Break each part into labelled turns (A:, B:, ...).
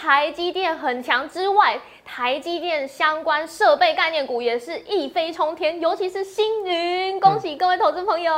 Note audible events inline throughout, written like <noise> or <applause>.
A: 台积电很强之外，台积电相关设备概念股也是一飞冲天，尤其是星云，恭喜各位投资朋友。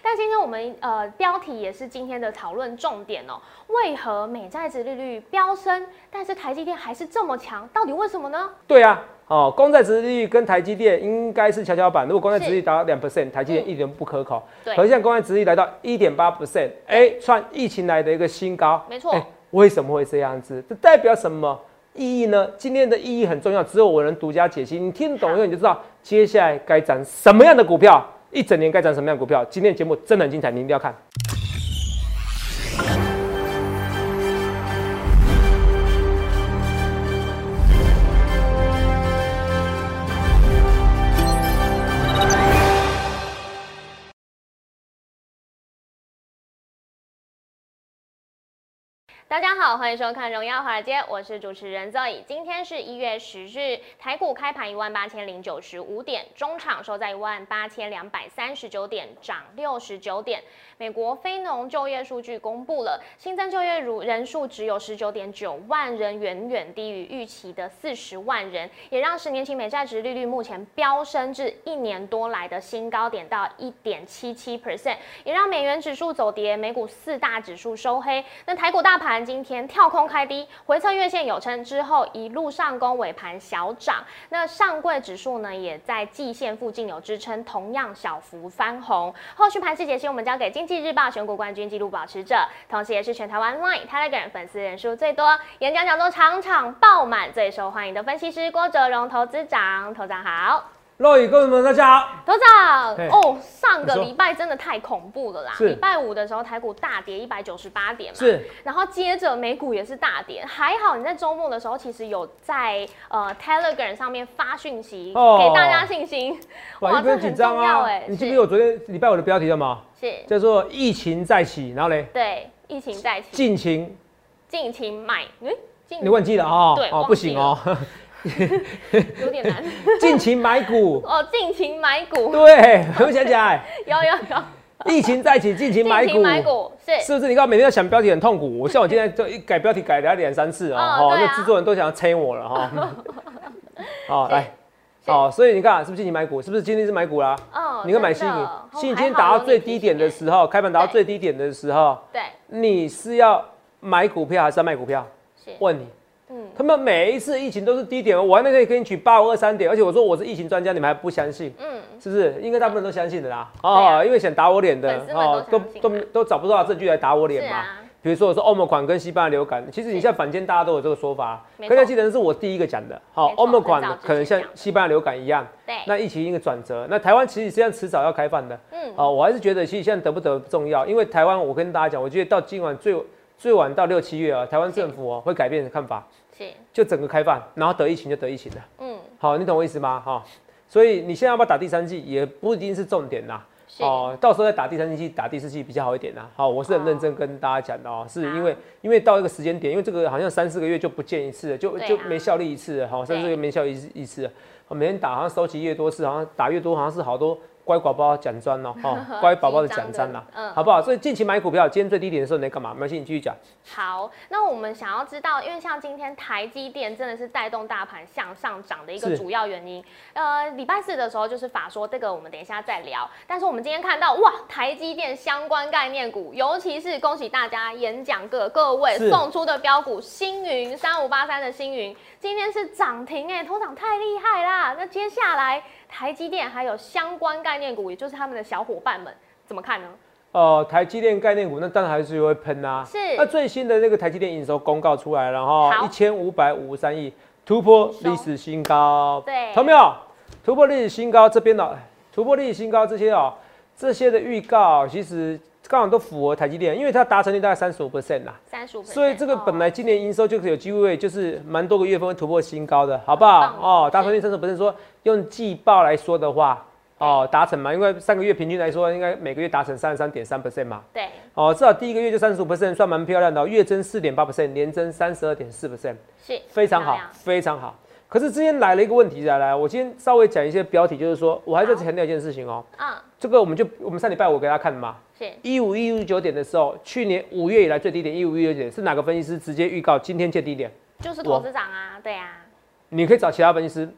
A: 但今天我们呃标题也是今天的讨论重点哦，为何美债值利率飙升，但是台积电还是这么强？到底为什么呢？
B: 对啊，哦，公债值利率跟台积电应该是跷跷板。如果公债值利率达到两 percent，台积电一点不可口。
A: 对
B: 可是现在公债值利率来到一点八 percent，哎，创疫情来的一个新高。
A: 没错
B: 哎为什么会这样子？这代表什么意义呢？今天的意义很重要，只有我能独家解析。你听懂以后，你就知道接下来该涨什么样的股票，一整年该涨什么样的股票。今天节目真的很精彩，你一定要看。
A: 大家好，欢迎收看《荣耀华尔街》，我是主持人 Zoe。今天是一月十日，台股开盘一万八千零九十五点，中场收在一万八千两百三十九点，涨六十九点。美国非农就业数据公布了，新增就业如人数只有十九点九万人，远远低于预期的四十万人，也让十年期美债值利率目前飙升至一年多来的新高点到一点七七 percent，也让美元指数走跌，美股四大指数收黑。那台股大盘 <laughs> 今天跳空开低，回测月线有撑之后一路上攻，尾盘小涨。那上柜指数呢也在季线附近有支撑，同样小幅翻红。后续盘势解析，我们交给经济日报选股冠军纪录保持者，同时也是全台湾 Line、Telegram 粉丝人数最多、演讲讲座场场爆满、最受欢迎的分析师郭哲荣投资长。投长好。
B: 各位观众们，大家。好。
A: 头长哦，上个礼拜真的太恐怖了啦！
B: 是。
A: 礼拜五的时候，台股大跌一百九十八点嘛，
B: 是，
A: 然后接着美股也是大跌，还好你在周末的时候其实有在呃 Telegram 上面发讯息、
B: 哦。
A: 给大家信心，
B: 哇，你不用紧张啊。
A: 哎！
B: 你记不记得我昨天礼拜五的标题叫什么？
A: 是。
B: 叫做疫情再起，然后嘞，
A: 对疫情再起，
B: 尽情，
A: 尽情买，嗯，尽
B: 你忘记了？哦？哦，
A: 对哦
B: 不行哦，<laughs>
A: 有点难 <laughs>
B: 尽情买股。
A: 哦，尽情买股，
B: 对，我想起来，
A: 有有有，
B: 疫情再起，尽情买股
A: 是
B: 是不是？你看每天要想标题很痛苦。我像我今天就一改标题改了两三次啊，哦，
A: 哦对啊
B: 那制作人都想要催我了哈。<laughs> 好，
A: 是
B: 来，好，所以你看是不是尽情买股？是不是今天是买股啦？
A: 哦，
B: 你看买新宇，
A: 哦
B: 新宇今天达到最低点的
A: 醒
B: 时候，开盘达到最低点的时候，
A: 对，
B: 你是要买股票还是要卖股票？
A: 是
B: 问你，
A: 嗯。
B: 他们每一次疫情都是低点哦，我还没可以给你举八五二三点，而且我说我是疫情专家，你们还不相信，
A: 嗯，
B: 是不是？应该大部分人都相信的啦，
A: 对啊。
B: 哦，因为想打我脸的
A: 哦都
B: 都都找不到证据来打我脸嘛。比如说我说欧盟款跟西班牙流感，其实你现在坊间大家都有这个说法，
A: 没错。
B: 可是记得是我第一个讲的。好欧盟款可能像西班牙流感一样，
A: 对，
B: 那疫情一个转折。那台湾其实实际上迟早要开放的。
A: 嗯，
B: 哦，我还是觉得其实现在得不得不重要，因为台湾我跟大家讲，我觉得到今晚最最晚到六七月啊，台湾政府哦会改变看法，
A: 是，
B: 就整个开放，然后得疫情就得疫情了。
A: 嗯，
B: 好，你懂我意思吗？哈、所以你现在要不要打第三季也不一定是重点啦。
A: 是，
B: 哦，到时候再打第三季、打第四季比较好一点啦。好，我是很认真跟大家讲的哦，是因为因为到一个时间点，因为这个好像三四个月就不见一次了，就
A: 啊。
B: 就没效力一次了，好，三四个月没效力一次一次每天打好像收集越多次，好像打越多，好像是好多乖宝宝奖章哦，<laughs> 哦，乖宝宝的奖章啦，
A: 嗯
B: 好不好？所以近期买股票，今天最低点的时候你在干嘛？没关系，你继续讲。
A: 好，那我们想要知道，因为像今天台积电真的是带动大盘向上涨的一个主要原因。呃，礼拜四的时候就是法说这个，我们等一下再聊。但是我们今天看到，哇，台积电相关概念股，尤其是恭喜大家演讲各各位送出的标股星云三五八三的星云，今天是涨停哎，头涨太厉害啦！那接下来台积电还有相关概念股，也就是他们的小伙伴们，怎么看呢？
B: 呃，台积电概念股那当然还是会喷啊。
A: 是
B: 那最新的那个台积电营收公告出来了哈，一千五百五十三亿，突破历史新高。
A: 对
B: 看到没有？突破历史新高这边的突破历史新高这些哦，这些的预告其实刚好都符合台积电，因为它达成率大概三十五 percent 啦。
A: 三十五，
B: 所以这个本来今年营收就是有机会，就是蛮多个月份会突破新高的，好不好哦，
A: 是
B: 达成率三十 percent，说用季报来说的话，哦，达成嘛，因为三个月平均来说，应该每个月达成三十三点三 percent 嘛。
A: 对，
B: 哦，至少第一个月就三十五 percent，算蛮漂亮的哦、月增四点八 percent，年增三十二点四 percent，
A: 是
B: 非常好，非常好。可是之前来了一个问题，来来，我今天稍微讲一些标题，就是说我还在
A: 好
B: 强调一件事情哦、
A: 啊，
B: 这个我们就我们上礼拜我给大家看的嘛，
A: 是
B: 一五一五九点的时候，去年五月以来最低点一五一九点是哪个分析师直接预告今天见低点？
A: 就是投资长啊，对啊。
B: 你可以找其他分析师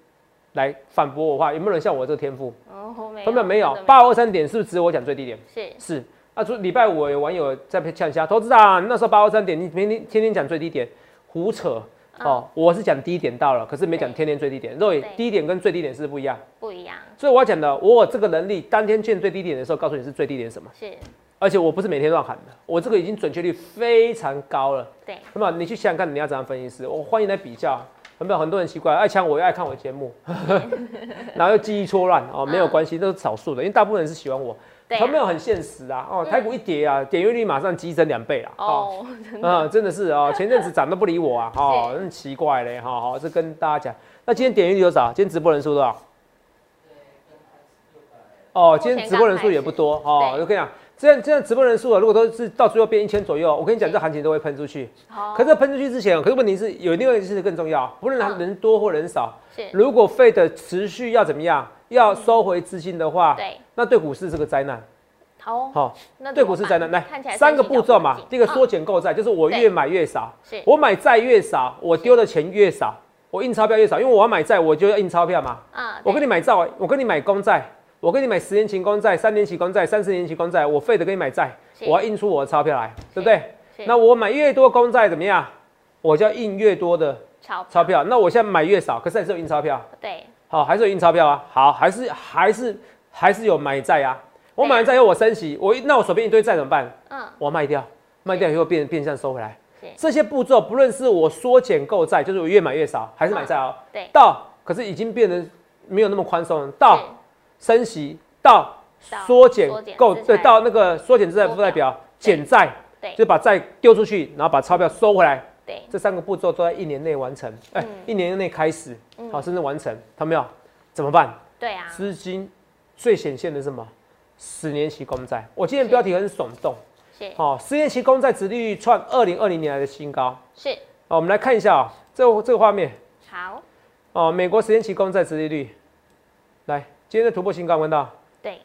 B: 来反驳我的话，有没有人像我这个天赋？
A: 哦，没有，
B: 根本没有。八二三点是不是只有我讲最低点？
A: 是
B: 是。啊，就礼拜五有网友在呛下，投资长那时候八二三点，你天天天天讲最低点，胡扯哦。我是讲低点到了，可是没讲天天最低点。肉眼
A: 对
B: 低点跟最低点是不一样，
A: 不一样，
B: 所以我要讲的，我有这个能力，当天见最低点的时候，告诉你是最低点什么。
A: 是
B: 而且我不是每天乱喊的，我这个已经准确率非常高了。
A: 对，
B: 那么你去想想看，你要怎样分析师？我欢迎来比较。有没有很多人奇怪，爱抢我又爱看我节目，<laughs> 然后又记忆错乱哦，没有关系，都是少数的，因为大部分人是喜欢我。
A: 对啊
B: 有没有很现实啊？哦，台股一跌啊，点阅率马上激增两倍啊！哦，
A: 哦，
B: 啊，真的是哦，<laughs> 前阵子涨都不理我啊，哦，真奇怪嘞，哈，好，这跟大家讲。那今天点阅率多少？今天直播人数多少？哦，今天直播人数也不多哦。我跟你讲，这样这样直播人数啊，如果都是到最后变一千左右，我跟你讲，这行情都会喷出去。
A: 好，
B: 可是喷出去之前，可是问题是有另外一件事更重要，不论它
A: 嗯
B: 人多或人少，
A: 是，
B: 如果费的持续要怎么样，要收回资金的话，
A: 对，
B: 那对股市是个灾难。
A: 好哦，
B: 好，
A: 那
B: 对股市灾难。来三个步骤嘛，第一个
A: 嗯
B: 缩减购债，就是我越买越少，
A: 是
B: 我买债越少，我丢的钱越少，我印钞票越少，因为我要买债，我就要印钞票嘛。
A: 啊，
B: 我跟
A: 你
B: 你买债，我跟你买公债，我跟你买十年期公债、三年期公债、三十年期公债，我费的跟你买债，我要印出我的钞票来，对不对？那我买越多公债怎么样？我就要印越多的
A: 钞
B: 钞票。那我现在买越少，可是还是有印钞票，
A: 对，
B: 好，还是有印钞票啊。好，还是还是还是有买债啊。我买完债以后我升息，我那我手边一堆债怎么办？
A: 嗯，
B: 我卖掉，卖掉以后变变相收回来。
A: 是。
B: 这些步骤，不论是我缩减购债，就是我越买越少，还是买债哦，
A: 对，
B: 到可是已经变得没有那么宽松了，到升息，到
A: 到
B: 缩减购，对，到那个缩减资产
A: 缩
B: 负债表
A: 对。
B: 减债，
A: 对。
B: 就把债丢出去，然后把钞票收回来。
A: 对，
B: 这三个步骤都在一年内完成，哎、
A: 嗯
B: 一年内开始，
A: 嗯。
B: 好，甚至完成，看到没有？怎么办？
A: 对啊，
B: 资金最显现的是什么？十年期公债。我今天标题很耸动，
A: 是。
B: 哦，十年期公债殖利率创二零二零年来的新高。
A: 是，
B: 哦，我们来看一下啊、这个这个画面。
A: 好，
B: 哦，美国十年期公债殖利率，来，今天的突破新高，看到？
A: 对，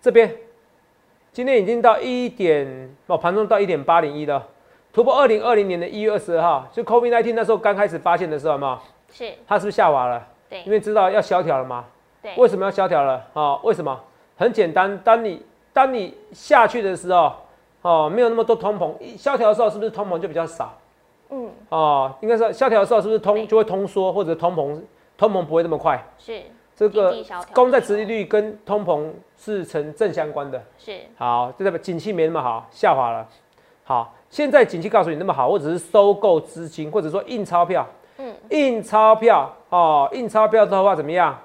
B: 这边，今天已经到一点哦，盘中到一点八零一了，突破二零二零年的一月二十二号，就 COVID 19那时候刚开始发现的时候，有没有？
A: 是，
B: 它是不是下滑了？
A: 对。
B: 因，为知道要萧条了嘛。
A: 对，
B: 为什么要萧条了？哦，为什么？很简单，当你当你下去的时候，哦，没有那么多通膨，一萧条的时候是不是通膨就比较少？
A: 嗯，
B: 哦，应该是萧条的时候是不是通就会通缩，或者通膨通膨不会那么快？
A: 是，
B: 这个公债
A: 时候
B: 殖利率跟通膨是成正相关的。
A: 是，
B: 好，这代表景气没那么好，下滑了。好，现在景气告诉你那么好，我只是收购资金，或者说印钞票，
A: 嗯，
B: 印钞票哦，印钞票的话怎么样？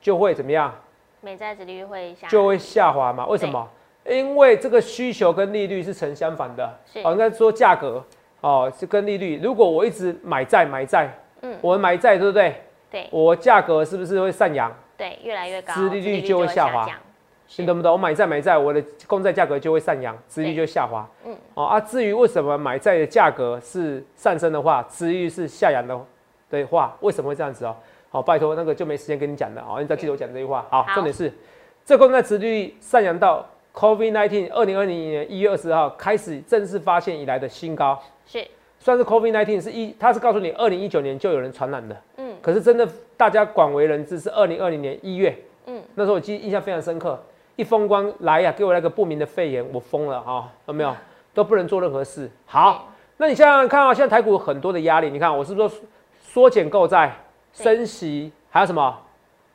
B: 就会怎么样？
A: 美债殖利率会下，
B: 就会下滑嘛？为什么？因为这个需求跟利率是成相反的。
A: 是
B: 哦，应该说价格哦是跟利率。如果我一直买债买债，
A: 嗯
B: 我买债对不对？
A: 对
B: 我价格是不是会上扬？
A: 对，越来越高，
B: 殖利率就会下滑你懂不懂？我买债买债，我的公债价格就会上扬，殖利率就会下滑。
A: 嗯，
B: 哦啊，至于为什么买债的价格是上升的话，殖利率是下扬的的话，为什么会这样子哦？好，拜托那个就没时间跟你讲了哦，你只要记得我讲这句话。好，
A: 好
B: 重点是这公债殖利率上扬到 COVID nineteen 二零二零年一月二十号开始正式发现以来的新高，
A: 是，
B: 算是 COVID 1 9是一，它是告诉你二零一九年就有人传染的，
A: 嗯
B: 可是真的大家广为人知是二零二零年一月，
A: 嗯，
B: 那时候我记印象非常深刻，一封光来呀、给我那个不明的肺炎，我疯了啊、有没有？都不能做任何事。好，那你想想看啊，现在台股有很多的压力，你看我是不是说缩减购债、
A: 对
B: 升息，还有什么？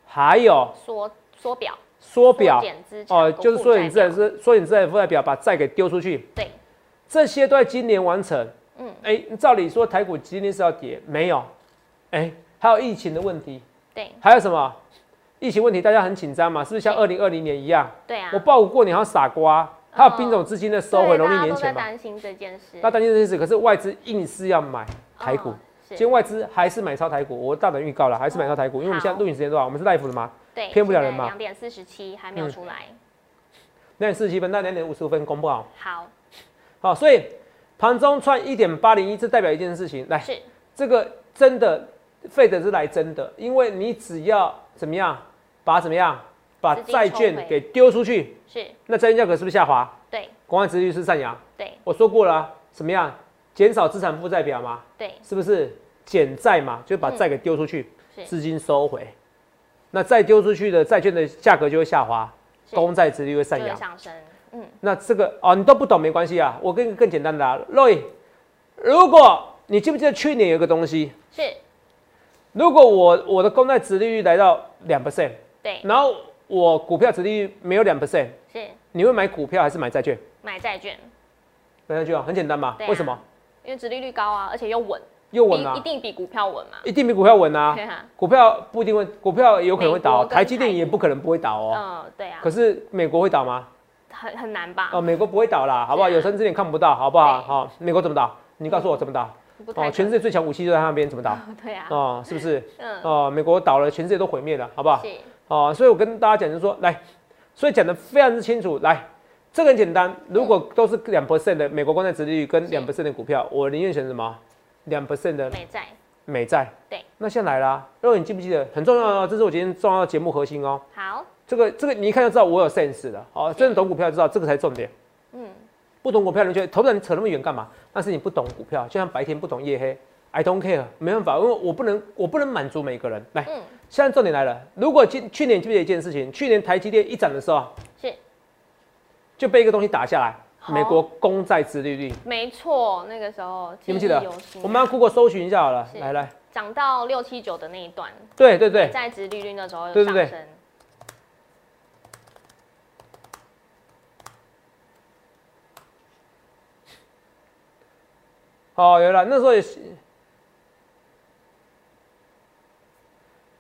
B: 还有
A: 缩缩表，
B: 缩表。哦，就是缩减资产是缩减资产负债表，把债给丢出去，
A: 对，
B: 这些都在今年完成。
A: 嗯，
B: 哎、照理说台股今年是要跌，没有，哎、还有疫情的问题，
A: 对。
B: 还有什么？疫情问题大家很紧张嘛，是不是像二零二零年一样？
A: 对啊，
B: 我报股过年好像傻瓜，还有兵种资金的收回
A: 对
B: 农历年前嘛，
A: 担心这件事，
B: 那担心这件事，可是外资硬是要买台股，今天外资还是买超台股，我大胆预告了，还是买超台股，因为我们现在
A: 好
B: 录影时间多少？我们是 live 的吗，
A: 对，
B: 骗不了人嘛。
A: 两点四十七还没有
B: 嗯
A: 出来，
B: 两点四十七分那两点五十五分公布好，
A: 好，
B: 好，所以盘中创一点八零一，这代表一件事情，来，
A: 是。
B: 这个真的费的是来真的，因为你只要怎么样，把怎么样，把债券给丢出去，
A: 是，
B: 那债券价格是不是下滑？
A: 对。
B: 公安殖利率是上扬。
A: 对。
B: 我说过了啊、怎么样，减少资产负债表嘛，
A: 对。
B: 是不是？减债嘛，就把债给丢出去，
A: 是。
B: 资金收回，那再丢出去的债券的价格就会下滑，公债殖利率会上扬。
A: 上升，嗯，
B: 那这个哦，你都不懂没关系啊，我跟你更简单的啊，Roy，如果你记不记得去年有个东西，
A: 是。
B: 如果我我的公债殖利率来到两 percent，
A: 对，
B: 然后我股票殖利率没有两 percent，
A: 是。
B: 你会买股票还是买债券？
A: 买债券，
B: 买债券啊，很简单嘛，为什么？
A: 因为殖利率高啊，而且又稳，
B: 又稳啊
A: 一，定比股票稳嘛，
B: 一定比股票稳啊。<laughs>
A: 啊，
B: 股票不一定会，股票有可能会倒，台积电也不可能不会倒哦。
A: 嗯，对啊，
B: 可是美国会倒吗？
A: 很很难吧？
B: 哦，美国不会倒啦，好不好？
A: 啊
B: 有生之年看不到，好不好？
A: 对
B: 好，美国怎么倒？你告诉我怎么倒？哦，全世界最强武器就在他那边，怎么倒？<laughs>
A: 对啊，
B: 哦，是不是？
A: 嗯，
B: 哦，美国倒了，全世界都毁灭了，好不好？
A: 是
B: 哦，所以我跟大家讲，就是说，来，所以讲的非常之清楚。来，这个很简单，如果都是两 percent 的美国公债殖利率跟
A: 是
B: 两 percent 的股票，我宁愿选什么？两 percent 的
A: 美债，
B: 美债。
A: 对，
B: 那现在来啦，如果你记不记得，很重要哦，这是我今天重要的节目核心哦。
A: 好，
B: 这个这个你一看就知道我有 sense 的，哦，真的懂股票就知道这个才是重点。
A: 嗯，
B: 不懂股票，人觉得投资人扯那么远干嘛？那是你不懂股票，就像白天不懂夜黑。I don't care，没办法，因为我不能，我不能满足每个人。来，
A: 嗯，
B: 现在重点来了，如果今去年记不记得一件事情？去年台积电一涨的时候，
A: 是
B: 就被一个东西打下来，
A: 好
B: 美国公债殖利率，
A: 没错，那个时候
B: 记不记得？我们要 Google 搜寻一下好了。
A: 是。
B: 来来，
A: 涨到六七九的那一段，
B: 对对对，
A: 在殖利率那时候有上升，
B: 哦，有了，那时候也是，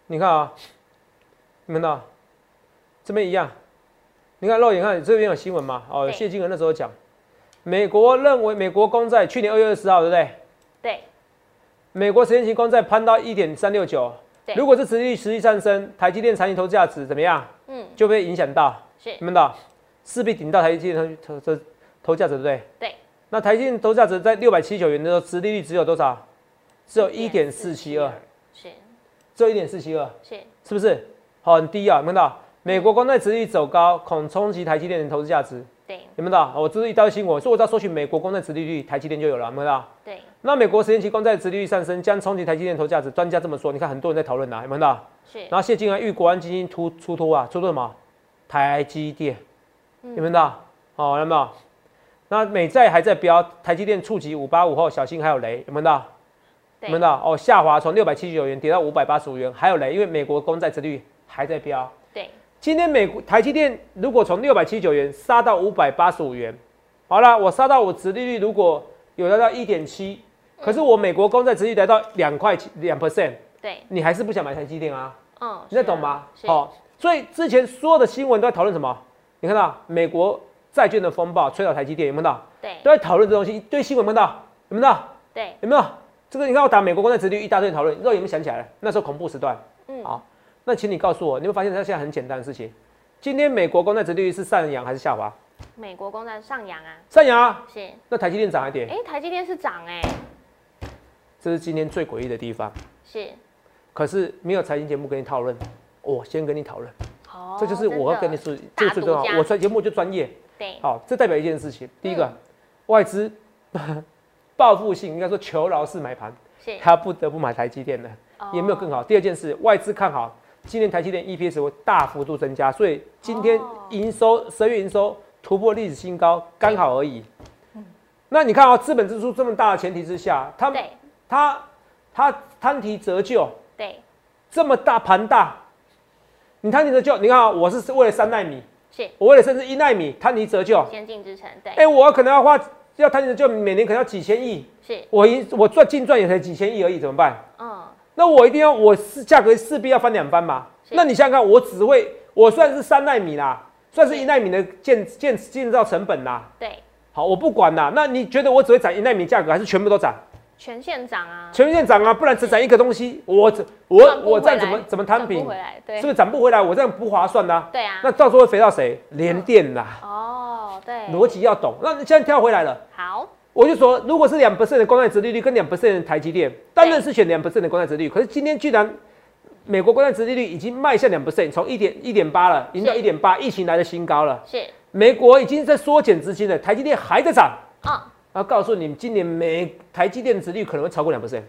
B: 你看啊，你们看到这边一样，你看肉眼看这边有新闻嘛？哦，
A: 对
B: 谢金河那时候讲，美国认为美国公债去年二月二十号，对不对？
A: 对，
B: 美国十年期公债攀到一点三六九，
A: 对
B: 如果这持续持续上升，台积电长期投资价值怎么样？
A: 嗯，
B: 就被影响到，
A: 是
B: 你们的势必顶到台积电投投投投价值，对不对？
A: 对，
B: 那台积电投价值在六百七十九元的时候，殖利率只有多少？只有一点四七二，
A: 是
B: 只有一点四七二，
A: 是，
B: 是不是？好，很低啊！有没有看到？美国公债殖利率走高，恐冲击台积电的投资价值。
A: 对
B: 有没有看到？我这是一道新闻，所以我只要搜寻美国公债殖利率，台积电就有了，有没有看到？
A: 对，
B: 那美国十年期公债殖利率上升，将冲击台积电投资价值。专家这么说，你看很多人在讨论呐，有没有看到？
A: 是
B: 然后谢金河遇国安基金突出脱啊，出脱什么？台积电，
A: 嗯
B: 有没有看到？哦，有没有？那美债还在飙，台积电触及五八五后，小心还有雷，有没有看到？有没有看到？哦，下滑从六百七十九元跌到五百八十五元，还有雷，因为美国公债殖利率还在飙。
A: 对，
B: 今天美国台积电如果从六百七十九元杀到五百八十五元，好了，我杀到我殖利率如果有达到一点七，可是我美国公债殖利率来到两块两 percent，
A: 对，
B: 你还是不想买台积电啊？
A: 嗯，
B: 你在懂吗？
A: 是，
B: 好、所以之前所有的新闻都在讨论什么？你看到美国债券的风暴吹倒台积电，有没有？
A: 对
B: 都在讨论这东西，一堆新闻有没有看到？有没有？
A: 对，
B: 有没有？这个你看我打美国公债殖利率一大堆讨论，肉有没有想起来了？那时候恐怖时段。
A: 嗯，
B: 好那请你告诉我，你会发现它现在很简单的事情。今天美国公债殖利率是上扬还是下滑？
A: 美国公债上扬啊，
B: 上扬啊。
A: 是，
B: 那台积电涨一点，
A: 哎，台积电是涨哎，
B: 这是今天最诡异的地方。
A: 是，
B: 可是没有财经节目跟你讨论，我先跟你讨论，
A: 哦，
B: 这就是我要跟你说，这个最重要。我专节目就专业，
A: 对，
B: 好，这代表一件事情。第一个，
A: 嗯 <laughs>
B: 外资报复性，应该说求饶式买盘，
A: 是，
B: 他不得不买台积电的，也没有更
A: 好，
B: 好。第二件事，外资看好今年台积电 EPS 会大幅度增加，所以今天
A: 哦。
B: 营收十月营收突破历史新高，刚好而已。那你看啊、资本支出这么大的前提之下，他
A: 对。
B: 他他摊提折旧。
A: 对，
B: 这么大盘大，你摊提折旧，你看啊、我是为了三纳米，
A: 是。
B: 我为了甚至一纳米摊提折旧，
A: 先进之城，对。
B: 哎、，我可能要花要摊提折旧，每年可能要几千亿，
A: 是，
B: 我一我赚净赚也才几千亿而已，怎么办？
A: 嗯，
B: 那我一定要，我是价格势必要翻两番嘛。那你想想看，我只会，我算是三纳米啦，算是
A: 是
B: 一纳米的建建建造成本啦。
A: 对，
B: 好，我不管啦。那你觉得我只会涨一纳米价格，还是全部都涨？
A: 全线涨啊，
B: 全线涨啊，不然只涨一个东西，我只我我这样怎么怎么摊平？
A: 回来，对
B: 是不，是涨不回来？我这样不划算呐、
A: 对啊，
B: 那到时候会肥到谁？连电啦，
A: 哦，对，
B: 逻辑要懂。那你现在跳回来了。
A: 好，
B: 我就说，如果是两 percent 的公债殖利率跟两 percent 的台积电，当然是选两 percent 的公债殖利率。可是今天居然美国公债殖利率已经迈向两 percent，从一点一点八了，已经到一点八，疫情来的新高了。
A: 是，
B: 美国已经在缩减资金了，台积电还在涨。
A: 啊，
B: 然后告诉你们，今年美台积电殖利率可能会超过两 percent。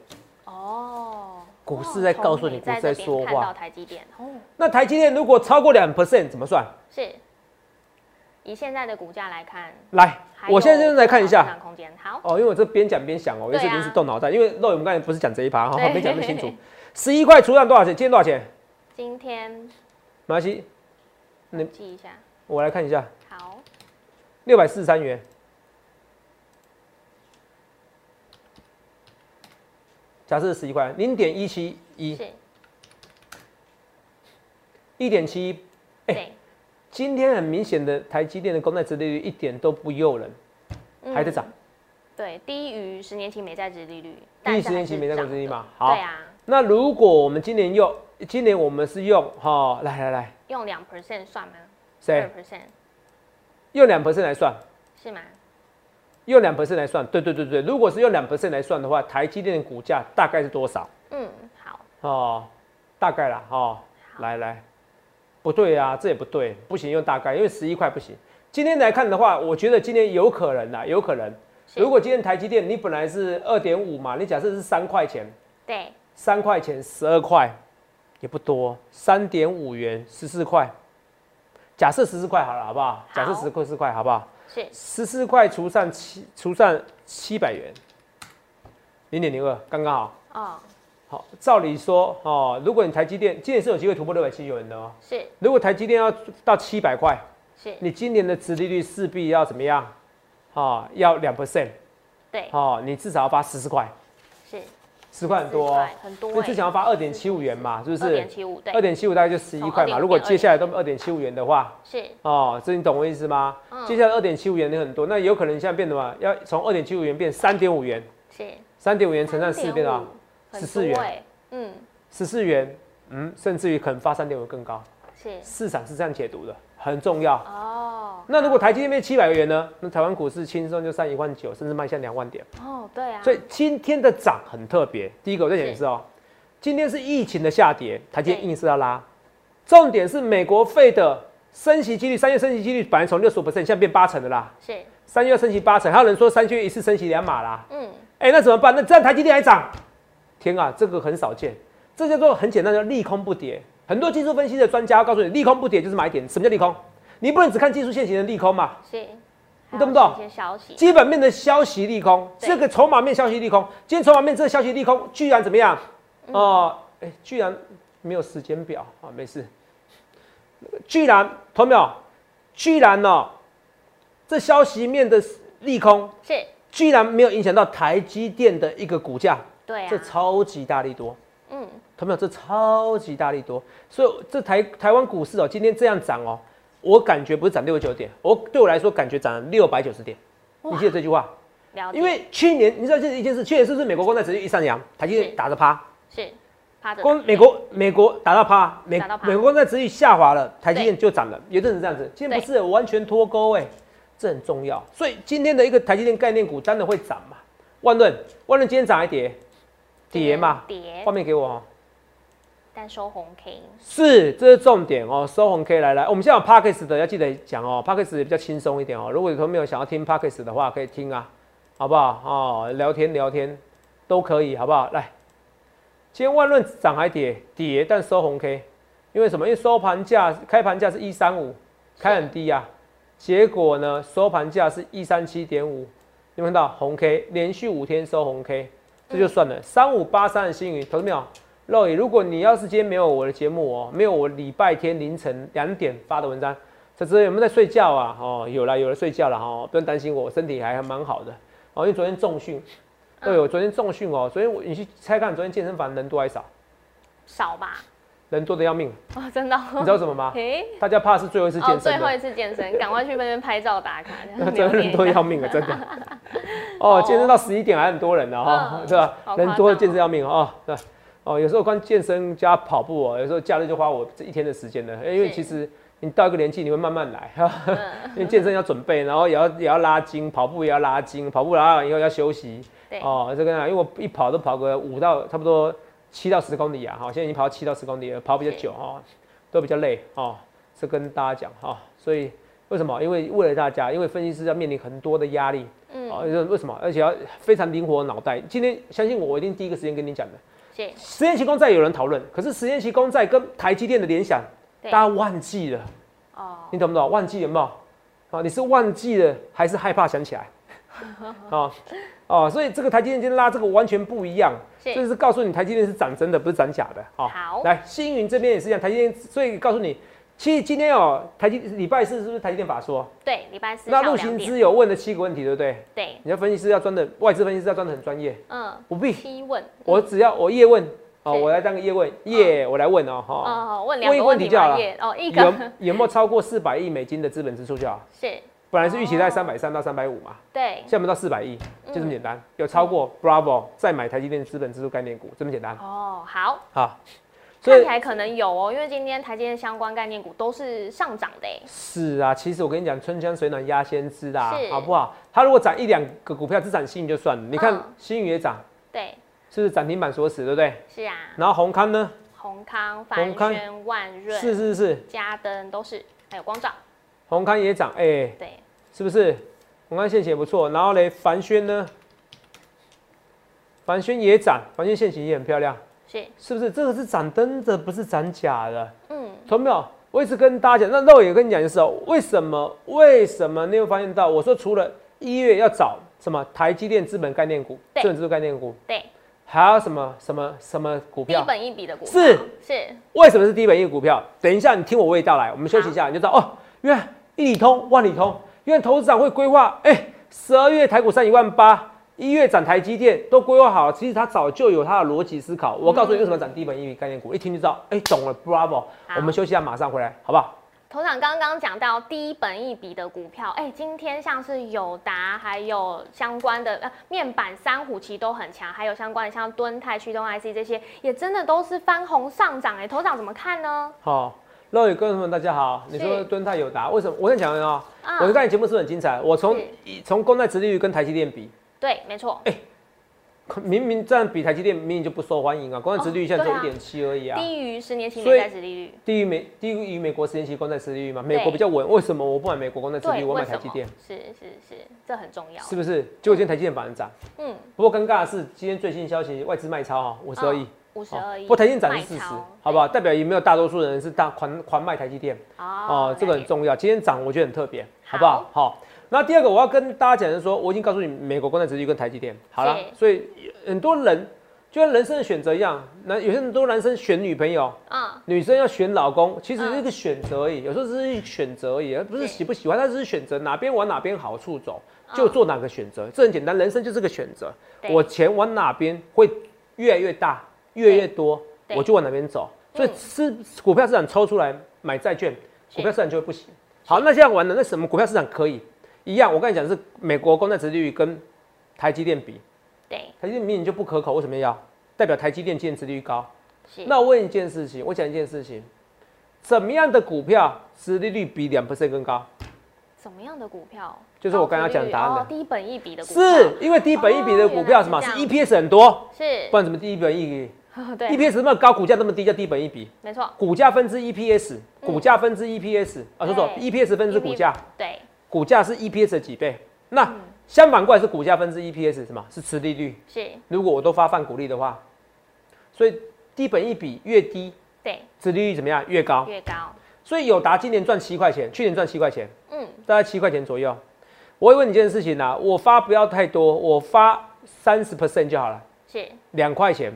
A: 哦，
B: 股市在告诉你，股市在说话。
A: 台积电，哦，
B: 那台积电如果超过两 percent 怎么算？
A: 是，以现在的股价来看，
B: 来，我现在就来看一下
A: 空间。好，
B: 哦，因为我这边讲边想哦，也是临时动脑袋，因为肉我们刚才不是讲这一趴，哈，没讲那么清楚。十一块除上多少钱？今天多少钱？
A: 今天，
B: 马西，
A: 你记一下，
B: 我来看一下。
A: 好，
B: 六百四十三元。假设是十一块，零点一七一，一点七一，哎，今天很明显的台积电的公债殖利率一点都不诱人，还在涨，
A: 对，低于十年期美债殖利率，
B: 低于十年期美债殖利率嘛，好，
A: 对啊，
B: 那如果我们今年用，今年我们是用哈，来来来，
A: 用两 percent 算吗？
B: 谁？percent，用两 percent 来算，
A: 是吗？
B: 用两 percent 来算，对对对对，如果是用两 percent 来算的话，台积电的股价大概是多少？
A: 嗯，好。
B: 哦，大概啦，哦，来来，不对啊，这也不对，不行，用大概，因为十一块不行。今天来看的话，我觉得今天有可能啦，有可能。如果今天台积电你本来是二点五嘛，你假设是三块钱，
A: 对，
B: 三块钱十二块，也不多，三点五元十四块，假设十四块好了，好不好？假设十四块，好不好？是十四块除上七除上七百元，零点零二，刚刚好。哦，好，照理说哦，如果你台积电今年是有机会突破六百七十元的哦。
A: 是。
B: 如果台积电要到七百块，
A: 是。
B: 你今年的殖利率势必要怎么样？哦，要两 percent。
A: 对。
B: 哦，你至少要发十四块。
A: 是。
B: 十块很多，
A: 很多。
B: 那之前要发二点七五元嘛，是不是？二
A: 点七五，对。
B: 二点七五大概就十一块嘛。如果接下来都二点七五元的话，
A: 是。
B: 哦，这你懂我意思吗？嗯。接下来二点七五元你很多，那有可能现在变什么？要从二点七五元变三点五元。
A: 是。
B: 三点五元乘上四变了十四元。嗯。十四元，嗯，甚至于可能发三点五更高。
A: 是。
B: 市场是这样解读的，很重要。哦。那如果台积电变七百元呢？那台湾股市轻松就上一万九，甚至迈向两万点。
A: 哦，对啊。
B: 所以今天的涨很特别。第一个我再讲一次哦，今天是疫情的下跌，台积电硬是要拉。重点是美国费的升息几率，三月升息几率本来从六十五 percent 现在变八成的啦。
A: 是。
B: 三月要升息八成，还有人说三月一次升息两码啦。嗯。哎，那怎么办？那这样台积电还涨？天啊，这个很少见。这叫做很简单，叫利空不跌。很多技术分析的专家告诉你，利空不跌就是买点。什么叫利空？你不能只看技术线型的利空嘛？
A: 是，
B: 你懂不懂？
A: 消息，
B: 基本面的消息利空，这个筹码面消息利空。今天筹码面这个消息利空，居然怎么样？哦，哎，居然没有时间表啊，没事。居然，同没有？居然呢，这消息面的利空
A: 是，
B: 居然没有影响到台积电的一个股价。
A: 对啊，
B: 这超级大力多。嗯，同没有？这超级大力多。所以这台台湾股市哦，今天这样涨哦。我感觉不是涨六十九点，我对我来说感觉涨了六百九十点。你记得这句话？因为去年你知道这一件事，去年是不是美国公债直接一上扬，台积电打着趴？
A: 是，趴着。
B: 光美国美国打到趴，美美国公债直接下滑了，台积电就涨了，有阵子这样子。今天不是完全脱钩哎，这很重要。所以今天的一个台积电概念股真的会涨嘛？万润，万润今天涨一跌，跌嘛？
A: 跌。
B: 画面给我。
A: 但收红 K
B: 是，这是重点哦。收红 K 来来，我们现在有 Parkes 的要记得讲哦，Parkes 也比较轻松一点哦。如果有朋友想要听 Parkes 的话，可以听啊，好不好？哦，聊天聊天都可以，好不好？来，今天万润涨还跌跌，但收红 K，因为什么？因为收盘价开盘价是一三五，开很低啊，结果呢收盘价是一三七点五，有看到红 K 连续五天收红 K，这就算了。三五八三的星云，投资没有？肉爷，如果你要是今天没有我的节目哦，没有我礼拜天凌晨两点发的文章，这知有没有在睡觉啊？哦，有了，有了，睡觉了哈，不用担心我，身体还还蛮好的哦。因为昨天重训，对，我昨天重训哦，昨天我你去猜看，昨天健身房人多还是少？
A: 少吧。
B: 人多的要命
A: 哦，真的。
B: 你知道什么吗？<laughs> 大家怕是最后一次健身，
A: 最后一次健身，<laughs> 赶快去那边拍照打卡。<laughs>
B: 真的人多要命啊，真的。哦，健身到十一点还很多人呢哈，是吧？人多的健身要命哦，对。哦，有时候光健身加跑步哦，有时候假日就花我这一天的时间了。因为其实你到一个年纪，你会慢慢来哈。因为健身要准备，然后也要也要拉筋，跑步也要拉筋，跑步拉完以后要休息。哦，这个因为我一跑都跑个五到差不多七到十公里啊，哈，现在已经跑到七到十公里了，跑比较久哈，都比较累哦。是跟大家讲哈，所以为什么？因为为了大家，因为分析师要面临很多的压力。嗯。啊，为什么？而且要非常灵活的脑袋。今天相信我，我一定第一个时间跟你讲的。
A: 是
B: 实验期公债有人讨论，可是实验期公债跟台积电的联想，大家忘记了，
A: 哦，
B: 你懂不懂？忘记了没有？啊，你是忘记了还是害怕想起来？<laughs> 哦哦，所以这个台积电今天拉这个完全不一样，
A: 是
B: 就是告诉你台积电是涨真的，不是涨假的。哦
A: 好
B: 来星云这边也是一样，台积电，所以告诉你，其实今天哦，台积礼拜四是不是台积电法说？
A: 对，礼拜四
B: 那陆行之有问了七个问题，对不对？
A: 对，
B: 你要分析师要专的，外资分析师要专的很专业，
A: 嗯，
B: 不必，
A: 七问，
B: 我只要我叶问哦，我来当个叶问，叶我来问哦，哈，
A: 哦，问两个问题
B: 就好了，
A: 哦，一
B: 有
A: 个
B: 有没有超过四百亿美金的资本支出就好？
A: 是，
B: 本来是预期在
A: 哦。
B: 三百三到三百五嘛，
A: 对。
B: 现，在我们到四百亿，就这么
A: 嗯
B: 简单。有超过 Bravo 再买台积电资本支出概念股，这么简单。
A: 哦，好，
B: 好，所以
A: 看起来可能有哦，因为今天台积电相关概念股都是上涨的哎，
B: 是啊，其实我跟你讲，春江水暖鸭先知啦
A: 是，
B: 好不好？它如果涨一两个股票，只涨新宇就算了。你看
A: 嗯。
B: 新宇也涨，
A: 对，
B: 是不是涨停板锁死，对不对？
A: 是啊，
B: 然后宏康呢？
A: 宏康、
B: 宏
A: 凡
B: 康
A: 轩、万润、
B: 是是是，
A: 嘉登都是，还有光照，
B: 宏康也涨，哎、
A: 对，
B: 是不是？宏康现行也不错。然后嘞，凡轩呢？凡轩也涨，凡轩现行也很漂亮，
A: 是，
B: 是不是？这个是涨真的，不是涨假的。
A: 嗯，
B: 同没有？我一直跟大家讲，那肉也跟你讲就是哦，为什么？为什么你会发现到？我说除了一月要找什么台积电资本概念股、
A: 对
B: 资本指数概念股，
A: 对，
B: 还有什么什么什么股票？
A: 低本一比的股票
B: 是
A: 是，
B: 为什么是低本益股票？等一下你听我味道来，我们休息一下，你就知道哦。原来一里通、万里通，原来投资长会规划，哎，十二月台股上一万八，一月涨台积电都规划好，其实他早就有他的逻辑思考。我告诉你为什么涨低本一比概念股，一听就知道，哎，懂了，Bravo。我们休息一下，马上回来，好不好？
A: 头长刚刚讲到低本一笔的股票，哎、今天像是友达，还有相关的呃面板三虎其实都很强，还有相关的像敦泰、驱动 IC 这些，也真的都是翻红上涨。哎，头长怎么看呢？
B: 好，各位观众们，大家好。你说敦泰有答，为什么？我跟你讲啊，
A: 啊
B: 我看你节目是不是很精彩。我从从公债殖利率跟台积电比，
A: 对，没错，
B: 明明这样比台积电明明就不受欢迎啊，公债殖利率现在只有一点七而已啊，
A: 低于十年期美债殖利率，
B: 低于美低于美国十年期公债殖利率嘛，美国比较稳。为什么我不买美国公债殖利，率，我买台积电？？
A: 是是是，这很重要。
B: 是不是？结果今天台积电反而涨。
A: 嗯，
B: 不过尴尬的是，今天最新消息，外资卖超哈，五十二亿。
A: 五十二亿，
B: 不过台积电涨是
A: 四十，
B: 好不好？代表有没有大多数人是大狂狂卖台积电？哦，这个很重要。今天涨我觉得很特别，好不好？好。那第二个我要跟大家讲的是说，我已经告诉你美国公债殖利率跟台积电好了，所以很多人就像人生的选择一样，男有些很多男生选女朋友，
A: 嗯，
B: 女生要选老公，其实
A: 嗯
B: 是一个选择而已，有时候只是选择而已，而不是
A: 是
B: 喜不喜欢，他只是选择哪边往哪边好处走，
A: 嗯
B: 就做哪个选择，这很简单，人生就是个选择。我钱往哪边会越来越大，越越多，我就往哪边走。所以
A: 嗯
B: 是股票市场抽出来买债券，股票市场就会不行。好，那这样玩的那什么股票市场可以一样？我跟你讲是美国公债殖利率跟台积电比，
A: 对，
B: 台积电明明就不可口，为什么要？代表台积电今天殖利率高。
A: 是
B: 那我问一件事情，我讲一件事情，怎么样的股票殖利率比两 percent 更高？
A: 什么样的股票？
B: 就是我刚刚讲答案的
A: 哦低本益比的股票
B: 是因为低本益比的股票什么？是 EPS 很多，
A: 是
B: 不然怎么低本益比 <laughs>
A: 对
B: ，？EPS 那么高，股价那么低，叫低本一比。
A: 没错，
B: 股价分之 EPS，
A: 嗯
B: 股价分之 EPS 啊，说错
A: 对
B: ，EPS 分之股价，
A: 对，
B: 股价是 EPS 的几倍？那
A: 嗯
B: 相反过来是股价分之 EPS 什么？是持利率。
A: 是，
B: 如果我都发放股利的话，所以低本一比越低，
A: 对，
B: 殖利率怎么样？越高。
A: 越高，
B: 所以友达今年赚七块钱，去年赚七块钱，
A: 嗯，
B: 大概七块钱左右。我会问你一件事情啊，我发不要太多，我发三十 percent 就好了，
A: 是
B: 两块钱，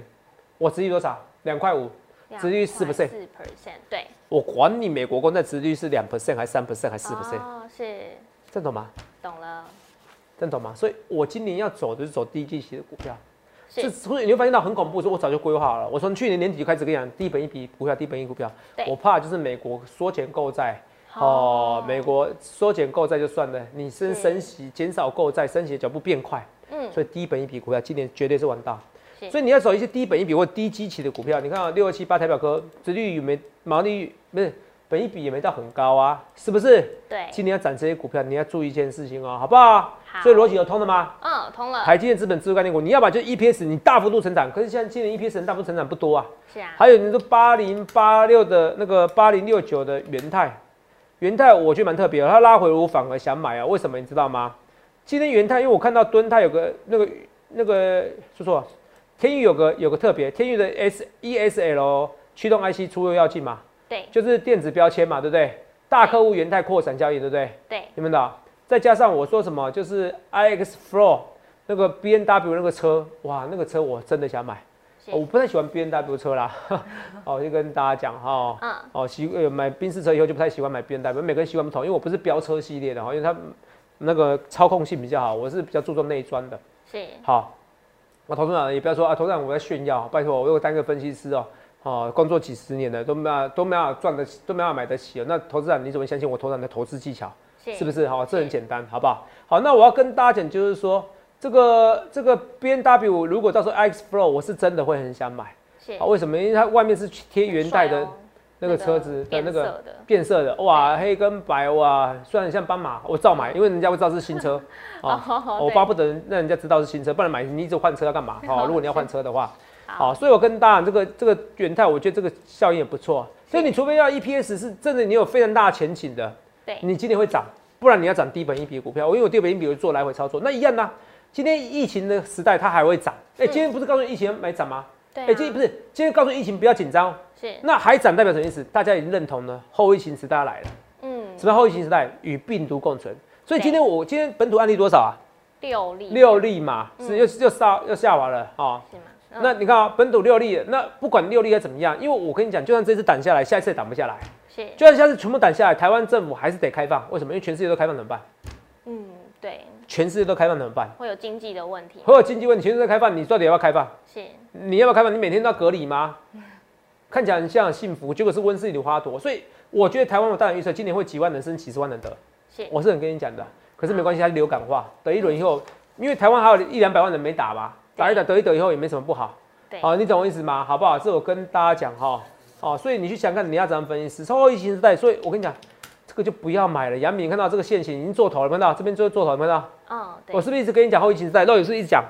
B: 我殖利率多少？两块五，殖利率4%
A: 四 percent，对，
B: 我管你美国公债殖利率是两 percent 还是三 percent 还是四 percent，
A: 哦，是，
B: 这懂吗？
A: 懂了，
B: 这懂吗？所以我今年要走的是走低基期的股票，
A: 是，
B: 所以你会发现到很恐怖，说我早就规划好了，我从去年年底就开始跟你讲低本一笔股票，低本一股票
A: 对，
B: 我怕就是美国缩减购债。哦，美国缩减购债就算了，你升
A: 是
B: 升息，减少购债，升息的脚步变快，
A: 嗯，
B: 所以低本一笔股票今年绝对是玩大。
A: 是
B: 所以你要走一些低本一比或低基期的股票，你看啊，六二七八台表科，殖利率也没毛利率不是本一比也没到很高啊，是不是？
A: 对，
B: 今年要涨这些股票，你要注意一件事情哦，好不好？
A: 好
B: 所以逻辑有通了吗？
A: 嗯，通了，
B: 台积电资本支出概念股，你要把就 EPS 你大幅度成长，可是现在今年 EPS 大幅度成长不多啊。
A: 是啊，
B: 还有你说八零八六的那个八零六九的元泰，元泰我觉得蛮特别的，它拉回我反而想买啊，为什么你知道吗？今天元泰，因为我看到敦泰有个那个那个说错，天宇有个有个特别，天宇的 S E S L 驱动 IC 出入要进嘛，
A: 对。
B: 就是电子标签嘛，对不对？大客户元泰扩散交易，对不对？
A: 对，
B: 你们的，再加上我说什么，就是 iX Flow 那个 B N W 那个车，哇，那个车我真的想买。
A: 是。
B: 我不太喜欢 B N W 车啦，<laughs> 哦，就跟大家讲哈，
A: 嗯，
B: 哦，习呃买宾士车以后就不太喜欢买 B N W，每个人习惯不同，因为我不是飙车系列的哈，因为它那个操控性比较好，我是比较注重内装的。
A: 是。
B: 好，我投资长也不要说啊，投资长我在炫耀，拜托我有当个分析师哦，哦，工作几十年了都没有都没有赚得起，都没有买得起哦。那投资长你怎么相信我投资长的投资技巧？
A: 是
B: 是不是？好，这很简单，好不好？好，那我要跟大家讲，就是说这个这个 B N W 如果到时候 X Flow 我是真的会很想买
A: 是
B: 啊？为什么？因为它外面是贴元代的那个车子的那个
A: 变色的，
B: 哇，黑跟白哇，虽然像斑马，我照买，因为人家会知道是新车啊。<laughs>
A: 哦
B: 我巴不得让人家知道是新车，不然买你一直换车要干嘛？<laughs> 哦，如果你要换车的话，
A: 好
B: 好，所以我跟大家讲这个这个元泰，我觉得这个效应也不错。所以你除非要 EPS 是真的，你有非常大的前景的，
A: 对
B: 你今年会涨，不然你要涨低本一笔股票。我因为我低本一笔我做来回操作，那一样呢、今天疫情的时代它还会涨，哎、今天不是告诉你疫情买涨吗？
A: 对啊，
B: 哎、今天不是今天告诉疫情不要紧张，
A: 是
B: 那还涨代表什么意思？大家已经认同了后疫情时代来了。
A: 嗯
B: 什么叫后疫情时代？与病毒共存。所以今天我今天本土案例多少啊？
A: 六例
B: 六例嘛，是又又下又下滑了啊。
A: 是吗？嗯
B: 那你看啊，本土六例，那不管六例要怎么样，因为我跟你讲，就算这次挡下来，下一次也挡不下来。
A: 是
B: 就算下次全部挡下来，台湾政府还是得开放。为什么？因为全世界都开放怎么办？
A: 嗯对，
B: 全世界都开放怎么办？
A: 会有经济的问题，
B: 会有经济问题，全世界都开放，你到底要不要开放？
A: 是
B: 你要不要开放？你每天都要隔离吗？看起来很像很幸福，结果是温室里的花朵。所以我觉得台湾我当然预测今年会几万人生，几十万人得。
A: 是
B: 我是很跟你讲的，可是没关系，它流感化，得一轮以后，因为台湾还有一两百万人没打吧，打一打得一得以后也没什么不好，
A: 对
B: 好，你懂我意思吗？好不好？这我跟大家讲哈，哦，所以你去想看你要怎样分析，超后疫情时代，所以我跟你讲，这个就不要买了。杨敏，你看到这个线型已经做头了，看到？这边就做头，有没有看到？
A: 嗯对
B: 我是不是一直跟你讲后疫情时代？肉也是一直讲，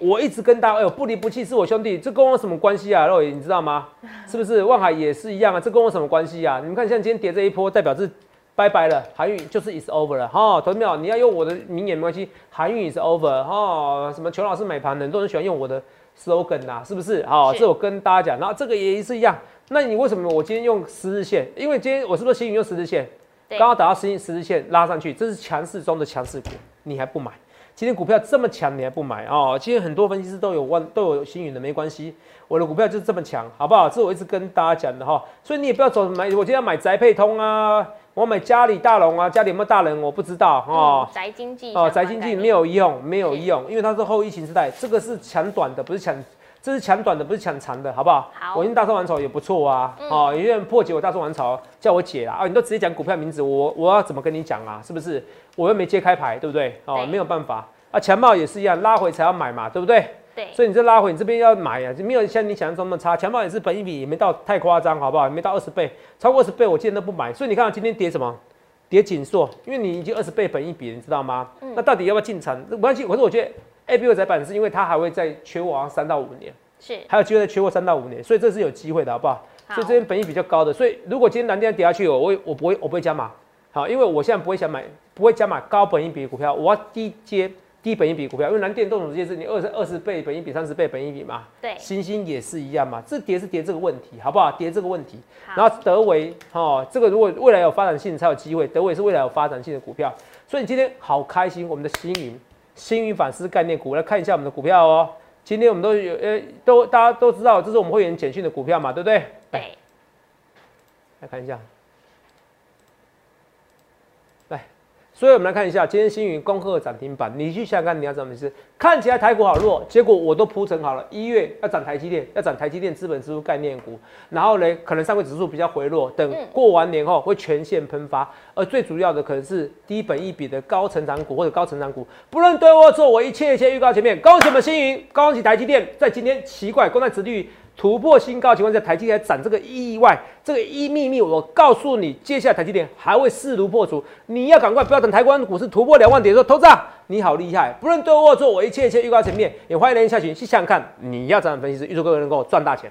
B: 我一直跟大家，哎呦，不离不弃是我兄弟，这跟我什么关系啊？肉爷，你知道吗？<laughs> 是不是？望海也是一样啊，这跟我什么关系啊？你们看，像今天跌这一波，代表是拜拜了，韩运就是 is over 了哈。投资没有？你要用我的名言没关系，韩运 is over 哈。什么裘老师买盘，很多人喜欢用我的 slogan 呐、是不是？好，
A: 是
B: 这我跟大家讲，然后这个也是一样。那你为什么我今天用十日线？因为今天我是不是新宇用十日线？
A: 对
B: 刚刚打到十十日线拉上去，这是强势中的强势股，你还不买？今天股票这么强，你还不买哦？今天很多分析师都有问都有星云的，没关系，我的股票就是这么强，好不好？这是我一直跟大家讲的哈，所以你也不要走买，我今天要买宅配通啊，我要买家里大龙啊，家里有没有大人我不知道哦
A: 嗯。宅经济
B: 哦，宅经济没有用，没有用，因为它是后疫情时代，这个是抢短的，不是抢，这是抢短的，不是抢长的，好不好？
A: 好
B: 我已经大宋王朝也不错啊，
A: 嗯
B: 哦，有些人破解我大宋王朝，叫我解啦，啊，你都直接讲股票名字，我我要怎么跟你讲啊？是不是？我又没揭开牌，对不对？哦，没有办法啊，强茂也是一样，拉回才要买嘛，对不对？
A: 对
B: 所以你这拉回，你这边要买啊，就没有像你想象中那么差。强茂也是本一比也没到太夸张，好不好？也没到二十倍，超过二十倍我今天都不买。所以你看到今天跌什么？跌紧缩，因为你已经二十倍本一比，你知道吗？
A: 嗯
B: 那到底要不要进场？没关系，可是我觉得 A B 二窄板是因为它还会再缺货好像三到五年，
A: 是。
B: 还有机会再缺货三到五年，所以这是有机会的，好不好？
A: 好。
B: 所以这边本益比较高的，所以如果今天蓝电跌下去，我会我不会我不会加码，好，因为我现在不会想买，不会加码高本益比的股票，我要低接低本益比股票，因为蓝电动手直接是你二十二十倍本益比、三十倍本益比嘛，
A: 对。
B: 星星也是一样嘛，这跌是跌这个问题，好不好？跌这个问题，然后德维哦，这个如果未来有发展性才有机会，德维是未来有发展性的股票，所以你今天好开心，我们的星云星云反思概念股来看一下我们的股票哦。今天我们都有呃都大家都知道，这是我们会员简讯的股票嘛，对不对？
A: 对
B: 来看一下，来，所以我们来看一下今天星云恭贺涨停板，你去想想看你要怎么是看起来台股好弱，结果我都铺成好了，一月要涨台积电，要涨台积电资本支出概念股，然后呢，可能上柜指数比较回落，等
A: 嗯。
B: 过完年后会全线喷发，而最主要的可能是低本一比的高成长股或者高成长股，不论对或错，我一切一切预告前面，恭喜我们星云，恭喜台积电，在今天奇怪，公债殖利率突破新高情况下，台积电还涨这个意外，这个一秘密，我告诉你，接下来台积电还会势如破竹，你要赶快，不要等台湾股市突破两万点的时候，投资啊，你好厉害，不论对或错，我一切一切预告前面，也欢迎您下群去想想看，你要怎样分析师，预祝各位能够赚大钱。